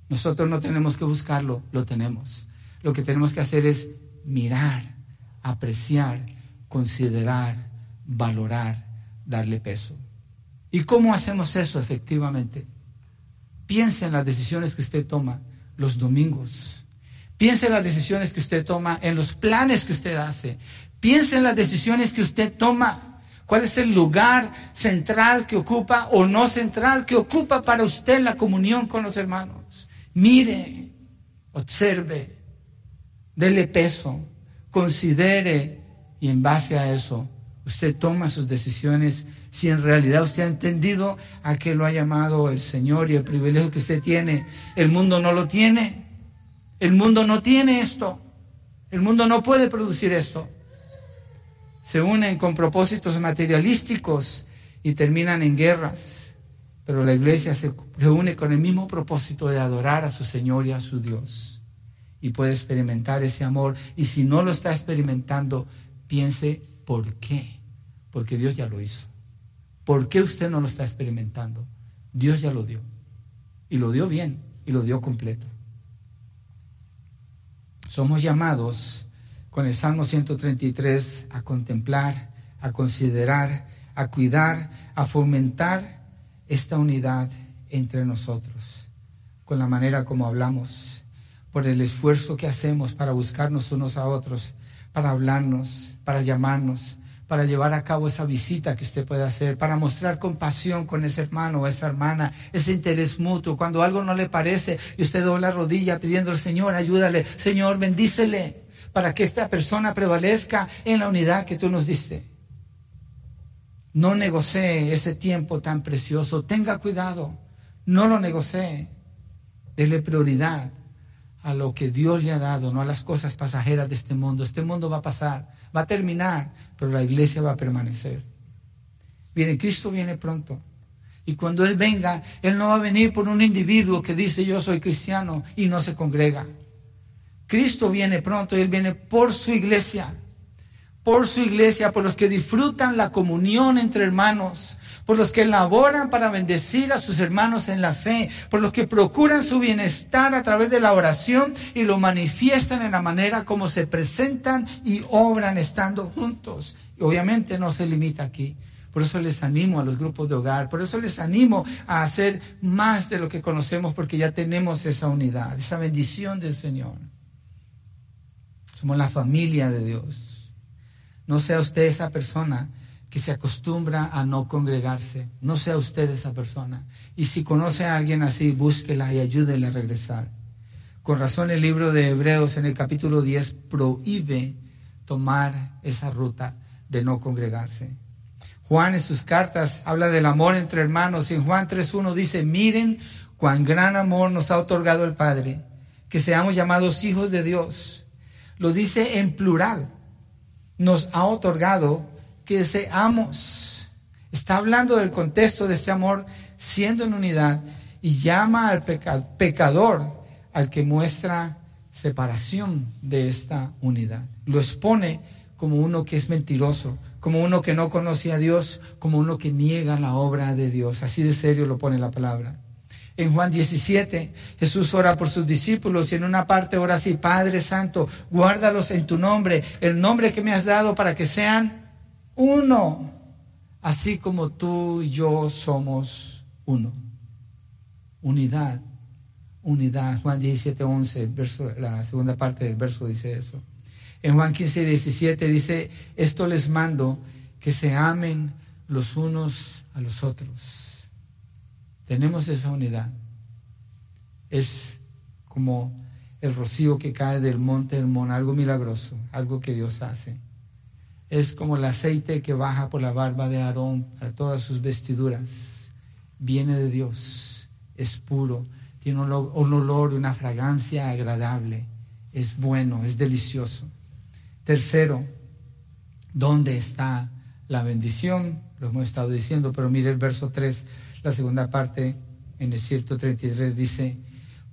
Nosotros no tenemos que buscarlo, lo tenemos. Lo que tenemos que hacer es mirar, apreciar, considerar, valorar, darle peso. ¿Y cómo hacemos eso efectivamente? Piense en las decisiones que usted toma los domingos. Piense en las decisiones que usted toma, en los planes que usted hace. Piense en las decisiones que usted toma. ¿Cuál es el lugar central que ocupa o no central que ocupa para usted la comunión con los hermanos? Mire, observe, dele peso, considere y en base a eso usted toma sus decisiones si en realidad usted ha entendido a qué lo ha llamado el Señor y el privilegio que usted tiene. El mundo no lo tiene. El mundo no tiene esto. El mundo no puede producir esto. Se unen con propósitos materialísticos y terminan en guerras. Pero la iglesia se reúne con el mismo propósito de adorar a su Señor y a su Dios. Y puede experimentar ese amor. Y si no lo está experimentando, piense ¿Por qué? Porque Dios ya lo hizo. ¿Por qué usted no lo está experimentando? Dios ya lo dio. Y lo dio bien, y lo dio completo. Somos llamados con el Salmo 133 a contemplar, a considerar, a cuidar, a fomentar esta unidad entre nosotros, con la manera como hablamos, por el esfuerzo que hacemos para buscarnos unos a otros, para hablarnos, para llamarnos, para llevar a cabo esa visita que usted puede hacer, para mostrar compasión con ese hermano o esa hermana, ese interés mutuo. Cuando algo no le parece y usted dobla rodilla pidiendo al Señor, ayúdale, Señor, bendícele para que esta persona prevalezca en la unidad que tú nos diste. No negocie ese tiempo tan precioso. Tenga cuidado. No lo negocie. Dele prioridad a lo que Dios le ha dado, no a las cosas pasajeras de este mundo. Este mundo va a pasar, va a terminar, pero la iglesia va a permanecer. Viene, Cristo viene pronto. Y cuando Él venga, Él no va a venir por un individuo que dice yo soy cristiano y no se congrega. Cristo viene pronto y Él viene por su iglesia. Por su iglesia, por los que disfrutan la comunión entre hermanos, por los que laboran para bendecir a sus hermanos en la fe, por los que procuran su bienestar a través de la oración y lo manifiestan en la manera como se presentan y obran estando juntos. Obviamente no se limita aquí. Por eso les animo a los grupos de hogar, por eso les animo a hacer más de lo que conocemos, porque ya tenemos esa unidad, esa bendición del Señor. Somos la familia de Dios. No sea usted esa persona que se acostumbra a no congregarse. No sea usted esa persona. Y si conoce a alguien así, búsquela y ayúdele a regresar. Con razón el libro de Hebreos en el capítulo 10 prohíbe tomar esa ruta de no congregarse. Juan en sus cartas habla del amor entre hermanos y en Juan 3.1 dice, miren cuán gran amor nos ha otorgado el Padre, que seamos llamados hijos de Dios. Lo dice en plural. Nos ha otorgado que seamos. Está hablando del contexto de este amor siendo en unidad y llama al pecador al que muestra separación de esta unidad. Lo expone como uno que es mentiroso, como uno que no conoce a Dios, como uno que niega la obra de Dios. Así de serio lo pone la palabra. En Juan 17, Jesús ora por sus discípulos y en una parte ora así, Padre Santo, guárdalos en tu nombre, el nombre que me has dado para que sean uno, así como tú y yo somos uno. Unidad, unidad. Juan 17, 11, verso, la segunda parte del verso dice eso. En Juan 15, 17 dice, esto les mando, que se amen los unos a los otros. Tenemos esa unidad. Es como el rocío que cae del monte Hermón, algo milagroso, algo que Dios hace es como el aceite que baja por la barba de Aarón para todas sus vestiduras. Viene de Dios, es puro, tiene un olor y una fragancia agradable, es bueno, es delicioso. Tercero, ¿dónde está la bendición? Lo hemos estado diciendo, pero mire el verso 3, la segunda parte, en el 133 dice,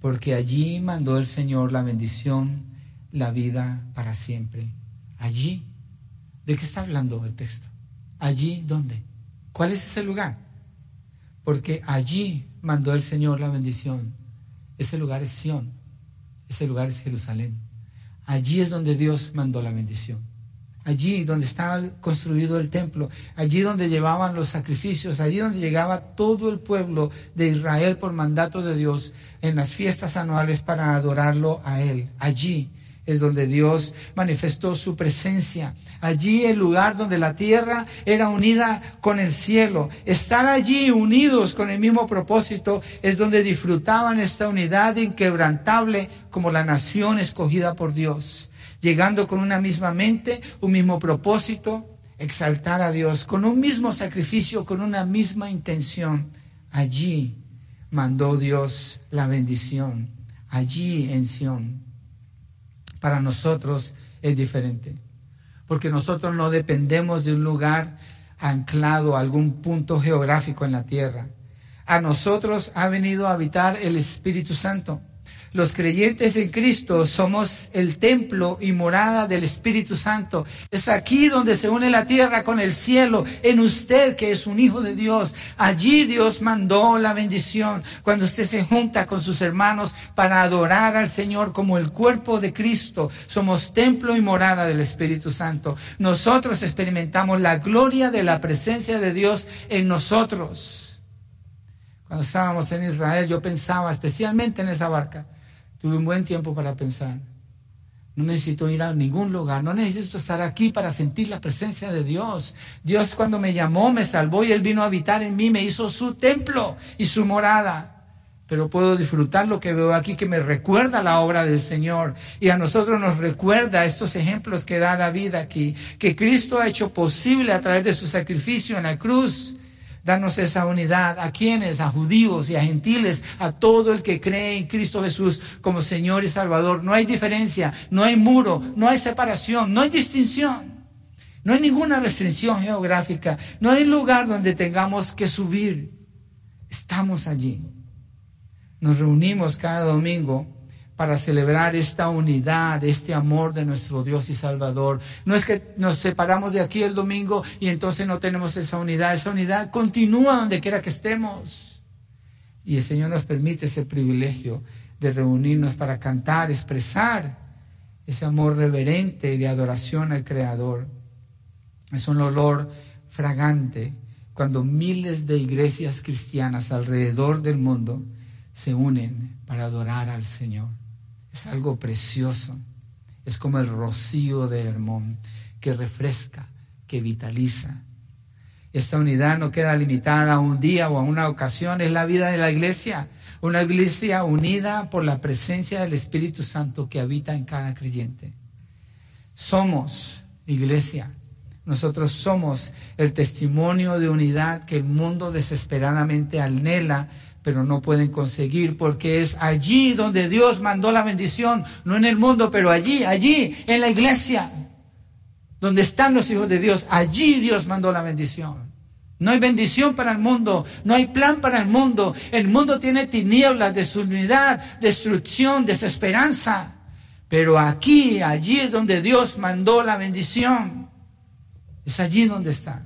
porque allí mandó el Señor la bendición, la vida para siempre. Allí ¿De qué está hablando el texto? Allí, ¿dónde? ¿Cuál es ese lugar? Porque allí mandó el Señor la bendición. Ese lugar es Sión. Ese lugar es Jerusalén. Allí es donde Dios mandó la bendición. Allí donde estaba construido el templo, allí donde llevaban los sacrificios, allí donde llegaba todo el pueblo de Israel por mandato de Dios en las fiestas anuales para adorarlo a Él. Allí es donde Dios manifestó su presencia. Allí el lugar donde la tierra era unida con el cielo. Estar allí unidos con el mismo propósito es donde disfrutaban esta unidad inquebrantable como la nación escogida por Dios. Llegando con una misma mente, un mismo propósito, exaltar a Dios, con un mismo sacrificio, con una misma intención. Allí mandó Dios la bendición. Allí en Sión para nosotros es diferente. Porque nosotros no dependemos de un lugar anclado a algún punto geográfico en la tierra. A nosotros ha venido a habitar el Espíritu Santo. Los creyentes en Cristo somos el templo y morada del Espíritu Santo. Es aquí donde se une la tierra con el cielo, en usted que es un hijo de Dios. Allí Dios mandó la bendición cuando usted se junta con sus hermanos para adorar al Señor como el cuerpo de Cristo. Somos templo y morada del Espíritu Santo. Nosotros experimentamos la gloria de la presencia de Dios en nosotros. Cuando estábamos en Israel, yo pensaba especialmente en esa barca Tuve un buen tiempo para pensar. No necesito ir a ningún lugar, no necesito estar aquí para sentir la presencia de Dios. Dios cuando me llamó, me salvó y Él vino a habitar en mí, me hizo su templo y su morada. Pero puedo disfrutar lo que veo aquí que me recuerda la obra del Señor. Y a nosotros nos recuerda estos ejemplos que da David aquí, que Cristo ha hecho posible a través de su sacrificio en la cruz Danos esa unidad. ¿A quienes? A judíos y a gentiles, a todo el que cree en Cristo Jesús como Señor y Salvador. No hay diferencia, no hay muro, no hay separación, no hay distinción. No hay ninguna restricción geográfica, no hay lugar donde tengamos que subir. Estamos allí. Nos reunimos cada domingo para celebrar esta unidad, este amor de nuestro Dios y Salvador. No es que nos separamos de aquí el domingo y entonces no tenemos esa unidad. Esa unidad continúa donde quiera que estemos. Y el Señor nos permite ese privilegio de reunirnos para cantar, expresar ese amor reverente de adoración al Creador. Es un olor fragante cuando miles de iglesias cristianas alrededor del mundo se unen para adorar al Señor. Es algo precioso. Es como el rocío de Hermón que refresca, que vitaliza. Esta unidad no queda limitada a un día o a una ocasión, es la vida de la iglesia. Una iglesia unida por la presencia del Espíritu Santo que habita en cada creyente. Somos iglesia. Nosotros somos el testimonio de unidad que el mundo desesperadamente anhela pero no pueden conseguir porque es allí donde Dios mandó la bendición, no en el mundo, pero allí, allí, en la iglesia, donde están los hijos de Dios, allí Dios mandó la bendición. No hay bendición para el mundo, no hay plan para el mundo. El mundo tiene tinieblas, desunidad, destrucción, desesperanza. Pero aquí, allí es donde Dios mandó la bendición. Es allí donde está.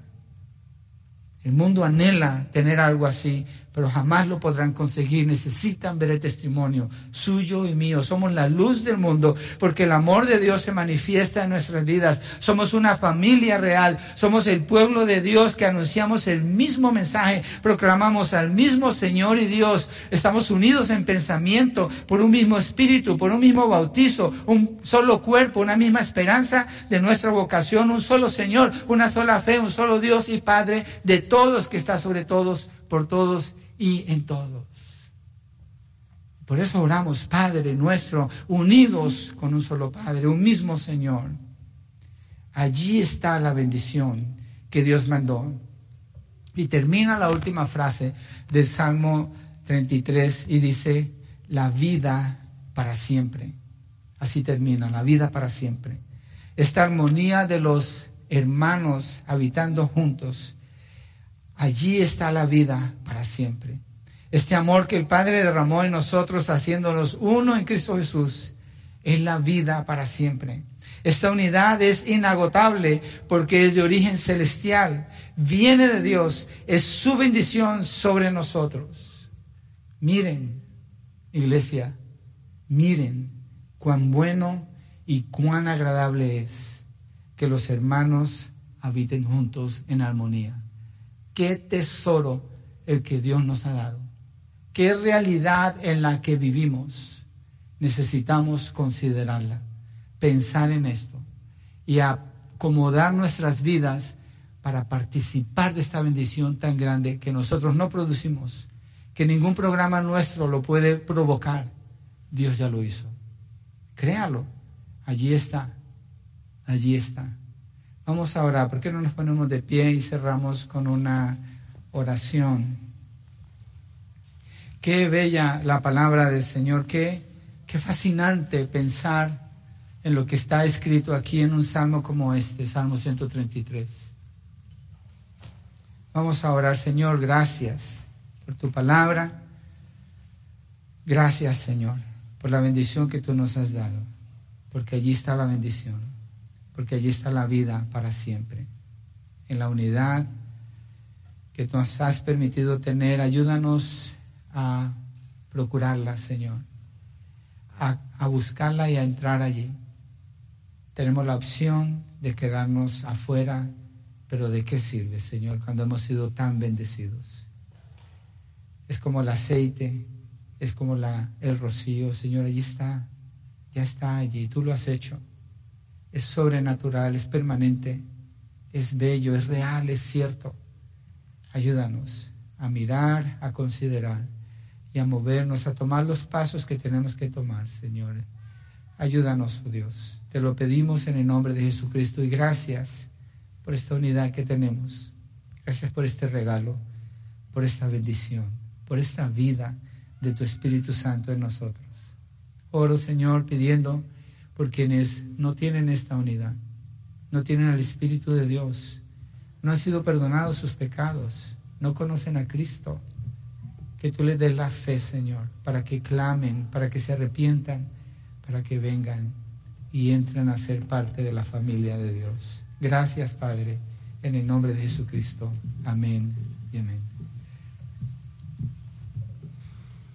El mundo anhela tener algo así, pero jamás lo podrán conseguir. Necesitan ver el testimonio suyo y mío. Somos la luz del mundo porque el amor de Dios se manifiesta en nuestras vidas. Somos una familia real. Somos el pueblo de Dios que anunciamos el mismo mensaje, proclamamos al mismo Señor y Dios. Estamos unidos en pensamiento por un mismo espíritu, por un mismo bautizo, un solo cuerpo, una misma esperanza de nuestra vocación, un solo Señor, una sola fe, un solo Dios y Padre de todos que está sobre todos, por todos y en todos. Por eso oramos, Padre nuestro, unidos con un solo Padre, un mismo Señor. Allí está la bendición que Dios mandó. Y termina la última frase del Salmo 33 y dice, la vida para siempre. Así termina, la vida para siempre. Esta armonía de los hermanos habitando juntos Allí está la vida para siempre. Este amor que el Padre derramó en nosotros haciéndonos uno en Cristo Jesús es la vida para siempre. Esta unidad es inagotable porque es de origen celestial, viene de Dios, es su bendición sobre nosotros. Miren, iglesia, miren cuán bueno y cuán agradable es que los hermanos habiten juntos en armonía. Qué tesoro el que Dios nos ha dado. Qué realidad en la que vivimos. Necesitamos considerarla, pensar en esto y acomodar nuestras vidas para participar de esta bendición tan grande que nosotros no producimos, que ningún programa nuestro lo puede provocar. Dios ya lo hizo. Créalo. Allí está. Allí está. Vamos a orar. ¿Por qué no nos ponemos de pie y cerramos con una oración? Qué bella la palabra del Señor. Qué, qué fascinante pensar en lo que está escrito aquí en un salmo como este, Salmo 133. Vamos a orar, Señor, gracias por tu palabra. Gracias, Señor, por la bendición que tú nos has dado, porque allí está la bendición, porque allí está la vida para siempre. En la unidad que nos has permitido tener, ayúdanos a procurarla, Señor, a, a buscarla y a entrar allí tenemos la opción de quedarnos afuera, pero ¿de qué sirve, Señor, cuando hemos sido tan bendecidos? Es como el aceite, es como la, el rocío, Señor, allí está, ya está allí, tú lo has hecho. Es sobrenatural, es permanente, es bello, es real, es cierto. Ayúdanos a mirar, a considerar y a movernos, a tomar los pasos que tenemos que tomar, Señor. Ayúdanos, oh Dios. Te lo pedimos en el nombre de Jesucristo y gracias por esta unidad que tenemos. Gracias por este regalo, por esta bendición, por esta vida de tu Espíritu Santo en nosotros. Oro, Señor, pidiendo por quienes no tienen esta unidad, no tienen al Espíritu de Dios, no han sido perdonados sus pecados, no conocen a Cristo. Que tú les des la fe, Señor, para que clamen, para que se arrepientan, para que vengan y entren a ser parte de la familia de Dios. Gracias, Padre, en el nombre de Jesucristo. Amén y amén.